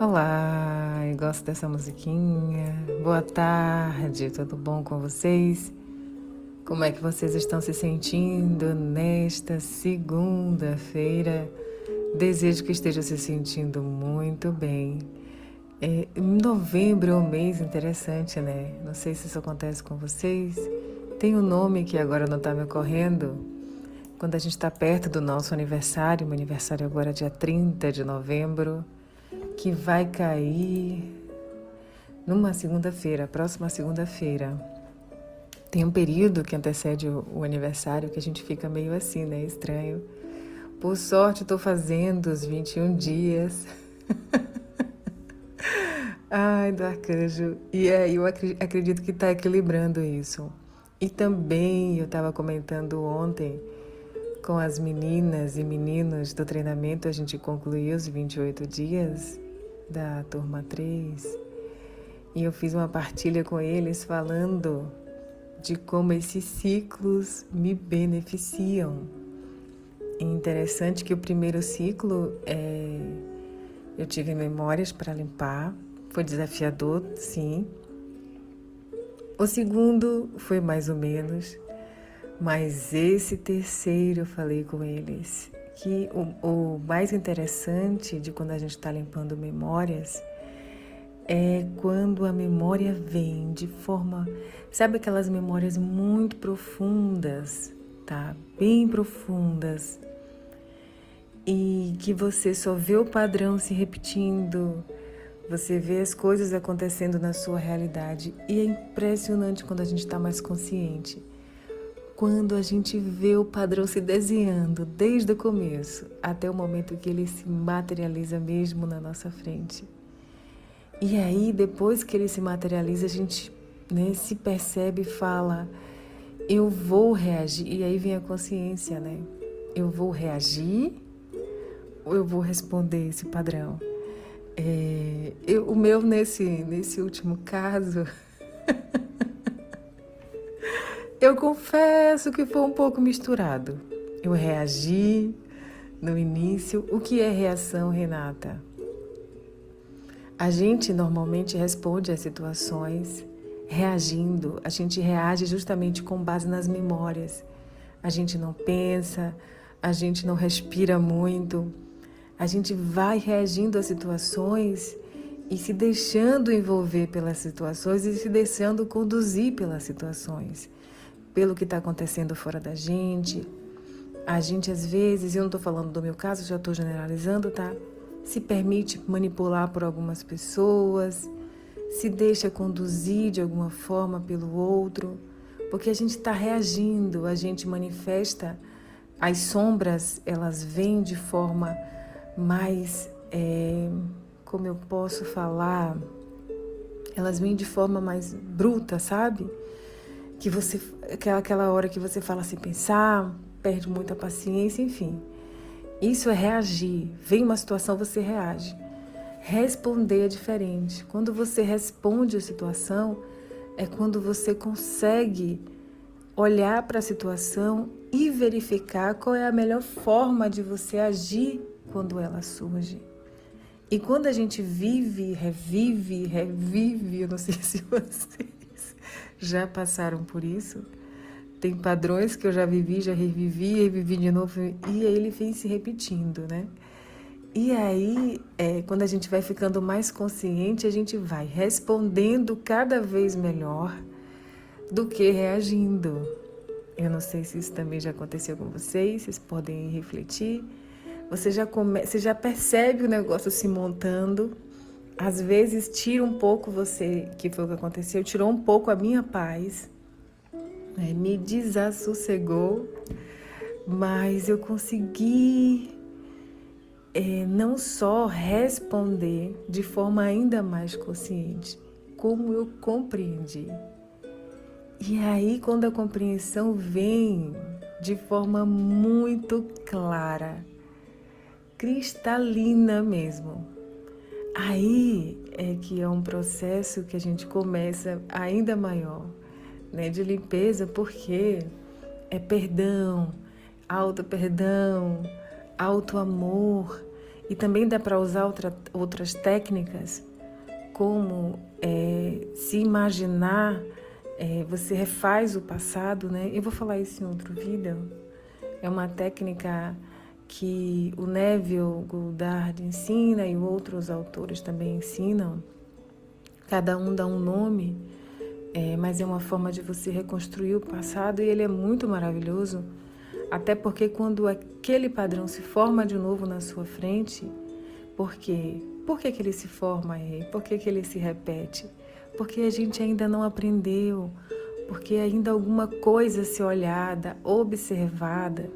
Olá, eu gosto dessa musiquinha. Boa tarde, tudo bom com vocês? Como é que vocês estão se sentindo nesta segunda-feira? Desejo que estejam se sentindo muito bem. É, novembro é um mês interessante, né? Não sei se isso acontece com vocês. Tem um nome que agora não está me ocorrendo. Quando a gente está perto do nosso aniversário, meu aniversário agora é dia 30 de novembro que vai cair numa segunda-feira, próxima segunda-feira. Tem um período que antecede o, aniversário que a gente fica meio assim, né? Estranho. Por sorte, estou fazendo os 21 dias. Ai, do arcanjo. E aí, eu acredito que está equilibrando isso. E também, eu estava comentando ontem com as meninas e meninos do treinamento, a gente concluiu os 28 dias da turma 3 e eu fiz uma partilha com eles falando de como esses ciclos me beneficiam. E interessante que o primeiro ciclo é, eu tive memórias para limpar, foi desafiador, sim. O segundo foi mais ou menos, mas esse terceiro eu falei com eles que o, o mais interessante de quando a gente está limpando memórias é quando a memória vem de forma, sabe aquelas memórias muito profundas, tá? Bem profundas. E que você só vê o padrão se repetindo, você vê as coisas acontecendo na sua realidade. E é impressionante quando a gente está mais consciente quando a gente vê o padrão se desenhando desde o começo até o momento que ele se materializa mesmo na nossa frente. E aí, depois que ele se materializa, a gente né, se percebe e fala: eu vou reagir. E aí vem a consciência, né? Eu vou reagir ou eu vou responder esse padrão? É, eu, o meu, nesse, nesse último caso. Eu confesso que foi um pouco misturado. Eu reagi no início. O que é reação, Renata? A gente normalmente responde às situações reagindo. A gente reage justamente com base nas memórias. A gente não pensa, a gente não respira muito. A gente vai reagindo às situações e se deixando envolver pelas situações e se deixando conduzir pelas situações pelo que está acontecendo fora da gente. A gente, às vezes, eu não estou falando do meu caso, já estou generalizando, tá? Se permite manipular por algumas pessoas, se deixa conduzir de alguma forma pelo outro, porque a gente está reagindo, a gente manifesta. As sombras, elas vêm de forma mais. É, como eu posso falar? Elas vêm de forma mais bruta, sabe? Que você aquela aquela hora que você fala sem pensar, perde muita paciência, enfim. Isso é reagir. Vem uma situação, você reage. Responder é diferente. Quando você responde a situação, é quando você consegue olhar para a situação e verificar qual é a melhor forma de você agir quando ela surge. E quando a gente vive, revive, revive, eu não sei se você já passaram por isso. Tem padrões que eu já vivi, já revivi, revivi de novo e ele vem se repetindo, né? E aí, é, quando a gente vai ficando mais consciente, a gente vai respondendo cada vez melhor do que reagindo. Eu não sei se isso também já aconteceu com vocês, vocês podem refletir. Você já, come, você já percebe o negócio se montando às vezes tira um pouco você, que foi o que aconteceu, tirou um pouco a minha paz, né? me desassossegou, mas eu consegui é, não só responder de forma ainda mais consciente, como eu compreendi. E aí, quando a compreensão vem de forma muito clara, cristalina mesmo, Aí é que é um processo que a gente começa ainda maior, né, de limpeza, porque é perdão, auto perdão, auto amor. E também dá para usar outra, outras técnicas, como é, se imaginar, é, você refaz o passado, né? Eu vou falar isso em outro vídeo. É uma técnica que o Neville Goddard ensina e outros autores também ensinam. Cada um dá um nome, é, mas é uma forma de você reconstruir o passado e ele é muito maravilhoso até porque quando aquele padrão se forma de novo na sua frente, por quê? Por que, que ele se forma aí? Por que, que ele se repete? Porque a gente ainda não aprendeu, porque ainda alguma coisa a ser olhada, observada,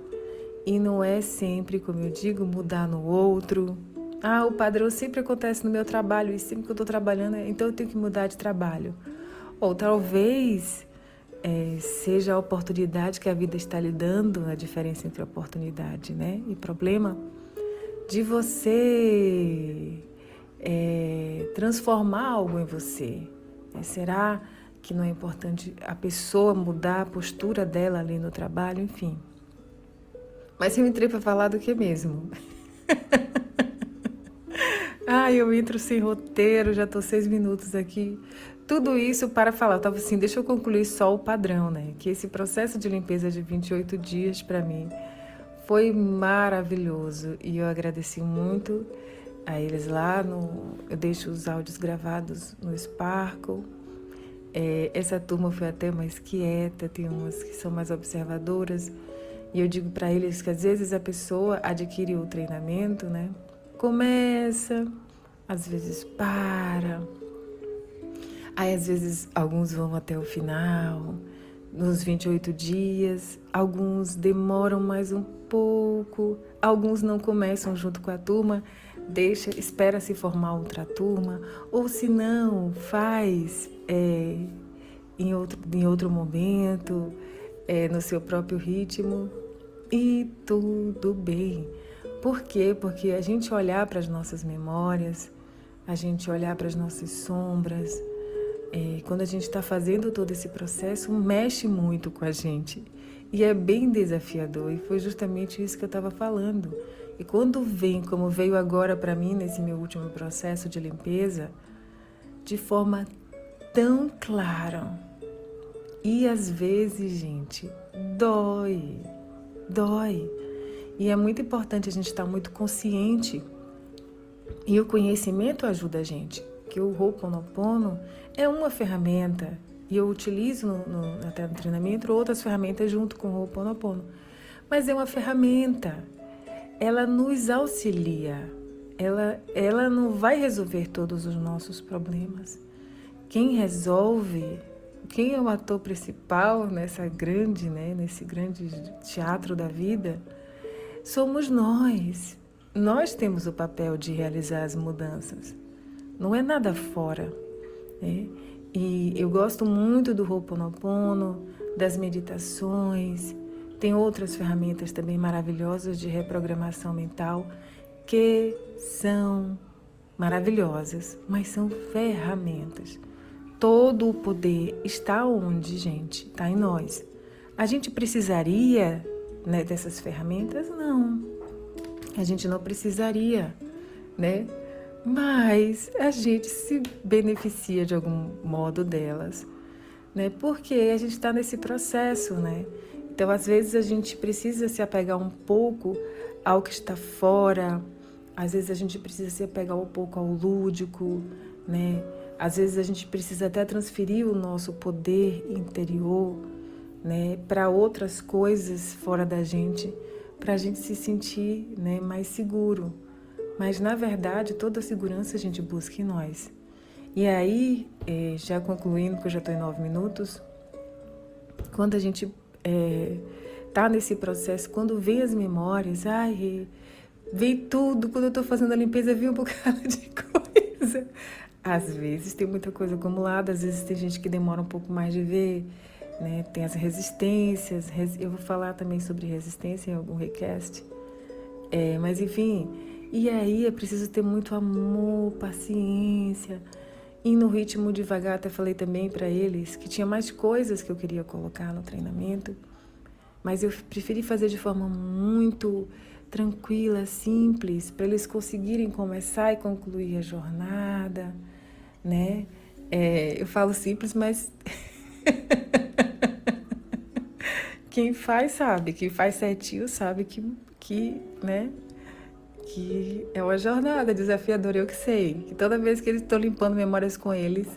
e não é sempre, como eu digo, mudar no outro. Ah, o padrão sempre acontece no meu trabalho, e sempre que eu estou trabalhando, então eu tenho que mudar de trabalho. Ou talvez é, seja a oportunidade que a vida está lhe dando, a diferença entre oportunidade né, e problema, de você é, transformar algo em você. É, será que não é importante a pessoa mudar a postura dela ali no trabalho? Enfim. Mas eu entrei para falar do que mesmo? ah, eu entro sem roteiro, já estou seis minutos aqui tudo isso para falar, eu estava assim, deixa eu concluir só o padrão, né? Que esse processo de limpeza de 28 dias para mim foi maravilhoso e eu agradeci muito a eles lá no eu deixo os áudios gravados no Sparkle. É, essa turma foi até mais quieta, tem umas que são mais observadoras. E eu digo para eles que às vezes a pessoa adquire o treinamento, né? Começa, às vezes para, Aí às vezes alguns vão até o final, nos 28 dias, alguns demoram mais um pouco, alguns não começam junto com a turma, deixa, espera se formar outra turma, ou se não, faz é, em, outro, em outro momento, é, no seu próprio ritmo, e tudo bem. Por quê? Porque a gente olhar para as nossas memórias, a gente olhar para as nossas sombras, é, quando a gente está fazendo todo esse processo, mexe muito com a gente. E é bem desafiador. E foi justamente isso que eu estava falando. E quando vem, como veio agora para mim nesse meu último processo de limpeza, de forma tão clara. E às vezes, gente, dói. Dói. E é muito importante a gente estar muito consciente. E o conhecimento ajuda a gente. Que o Ho'oponopono é uma ferramenta e eu utilizo no, no, até no treinamento outras ferramentas junto com o Ho'oponopono. Mas é uma ferramenta, ela nos auxilia, ela, ela não vai resolver todos os nossos problemas. Quem resolve, quem é o ator principal nessa grande, né, nesse grande teatro da vida, somos nós. Nós temos o papel de realizar as mudanças. Não é nada fora. Né? E eu gosto muito do Ho'oponopono, das meditações, tem outras ferramentas também maravilhosas de reprogramação mental que são maravilhosas, mas são ferramentas. Todo o poder está onde, gente? Está em nós. A gente precisaria né, dessas ferramentas? Não. A gente não precisaria, né? mas a gente se beneficia de algum modo delas, né? Porque a gente está nesse processo, né? Então, às vezes a gente precisa se apegar um pouco ao que está fora, às vezes a gente precisa se apegar um pouco ao lúdico, né? Às vezes a gente precisa até transferir o nosso poder interior, né, para outras coisas fora da gente, para a gente se sentir, né, mais seguro. Mas na verdade, toda a segurança a gente busca em nós. E aí, é, já concluindo, que eu já estou em nove minutos, quando a gente é, nesse processo, quando vem as memórias, ai, vem tudo, quando eu estou fazendo a limpeza, vem um bocado de coisa. Às vezes tem muita coisa acumulada, às vezes tem gente que demora um pouco mais de ver, né? Tem as resistências, eu vou falar também sobre resistência em algum request. É, mas enfim, e aí é preciso ter muito amor, paciência. E no ritmo devagar, até falei também para eles que tinha mais coisas que eu queria colocar no treinamento, mas eu preferi fazer de forma muito tranquila, simples, para eles conseguirem começar e concluir a jornada, né? É, eu falo simples, mas quem faz sabe, quem faz certinho sabe que, que, né, que é uma jornada desafiadora, eu que sei. Que toda vez que eles estou limpando memórias com eles,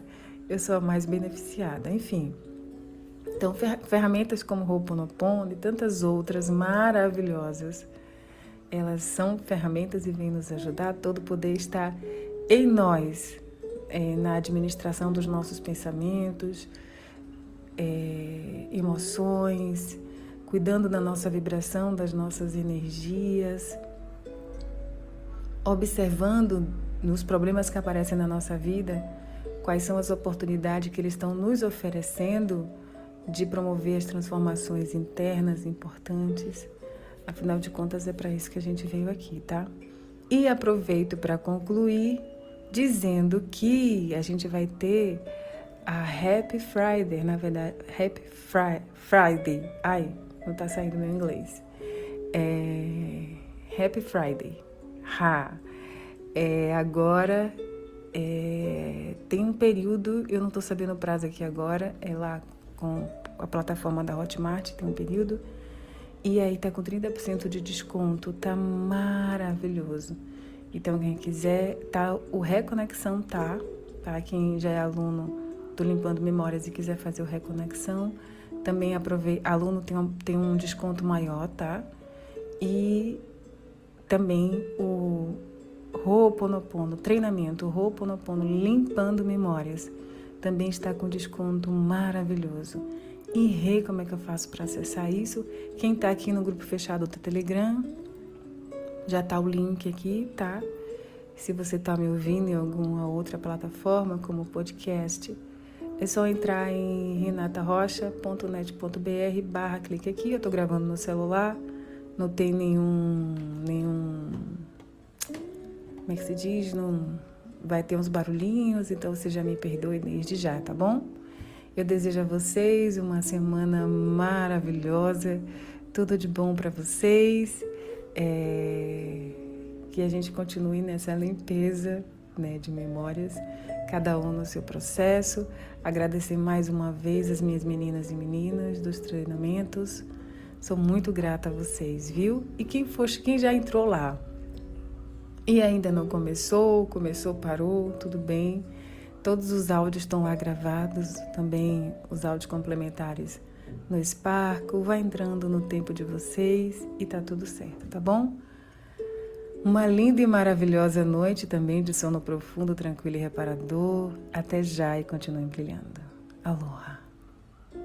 eu sou a mais beneficiada. Enfim. Então, ferramentas como Ho'oponopono e tantas outras maravilhosas, elas são ferramentas e vêm nos ajudar. Todo poder está em nós, é, na administração dos nossos pensamentos, é, emoções, cuidando da nossa vibração, das nossas energias, observando nos problemas que aparecem na nossa vida quais são as oportunidades que eles estão nos oferecendo de promover as transformações internas importantes. Afinal de contas, é para isso que a gente veio aqui, tá? E aproveito para concluir dizendo que a gente vai ter a Happy Friday, na verdade, Happy Fri Friday. Ai, não tá saindo meu inglês. É, Happy Friday. Ha. É, agora é, tem um período, eu não estou sabendo o prazo aqui agora, é lá com a plataforma da Hotmart, tem um período, e aí tá com 30% de desconto, tá maravilhoso. Então, quem quiser, tá, o Reconexão tá, tá? Quem já é aluno do Limpando Memórias e quiser fazer o Reconexão, também aproveita, aluno tem um, tem um desconto maior, tá? E também o Ho'oponopono, treinamento Ho'oponopono Limpando Memórias, também está com desconto maravilhoso. E rei, como é que eu faço para acessar isso? Quem está aqui no grupo fechado do Telegram, já está o link aqui, tá? Se você está me ouvindo em alguma outra plataforma, como podcast, é só entrar em renatarocha.net.br barra clique aqui. Eu estou gravando no celular, não tem nenhum, nenhum, como é que se diz? Não vai ter uns barulhinhos, então você já me perdoe desde já, tá bom? Eu desejo a vocês uma semana maravilhosa, tudo de bom para vocês, é... que a gente continue nessa limpeza né, de memórias, cada um no seu processo. Agradecer mais uma vez as minhas meninas e meninas dos treinamentos. Sou muito grata a vocês, viu? E quem for, quem já entrou lá e ainda não começou, começou, parou, tudo bem. Todos os áudios estão lá gravados, também os áudios complementares no Sparkle. Vai entrando no tempo de vocês e tá tudo certo, tá bom? Uma linda e maravilhosa noite também de sono profundo, tranquilo e reparador. Até já e continuem brilhando. Aloha!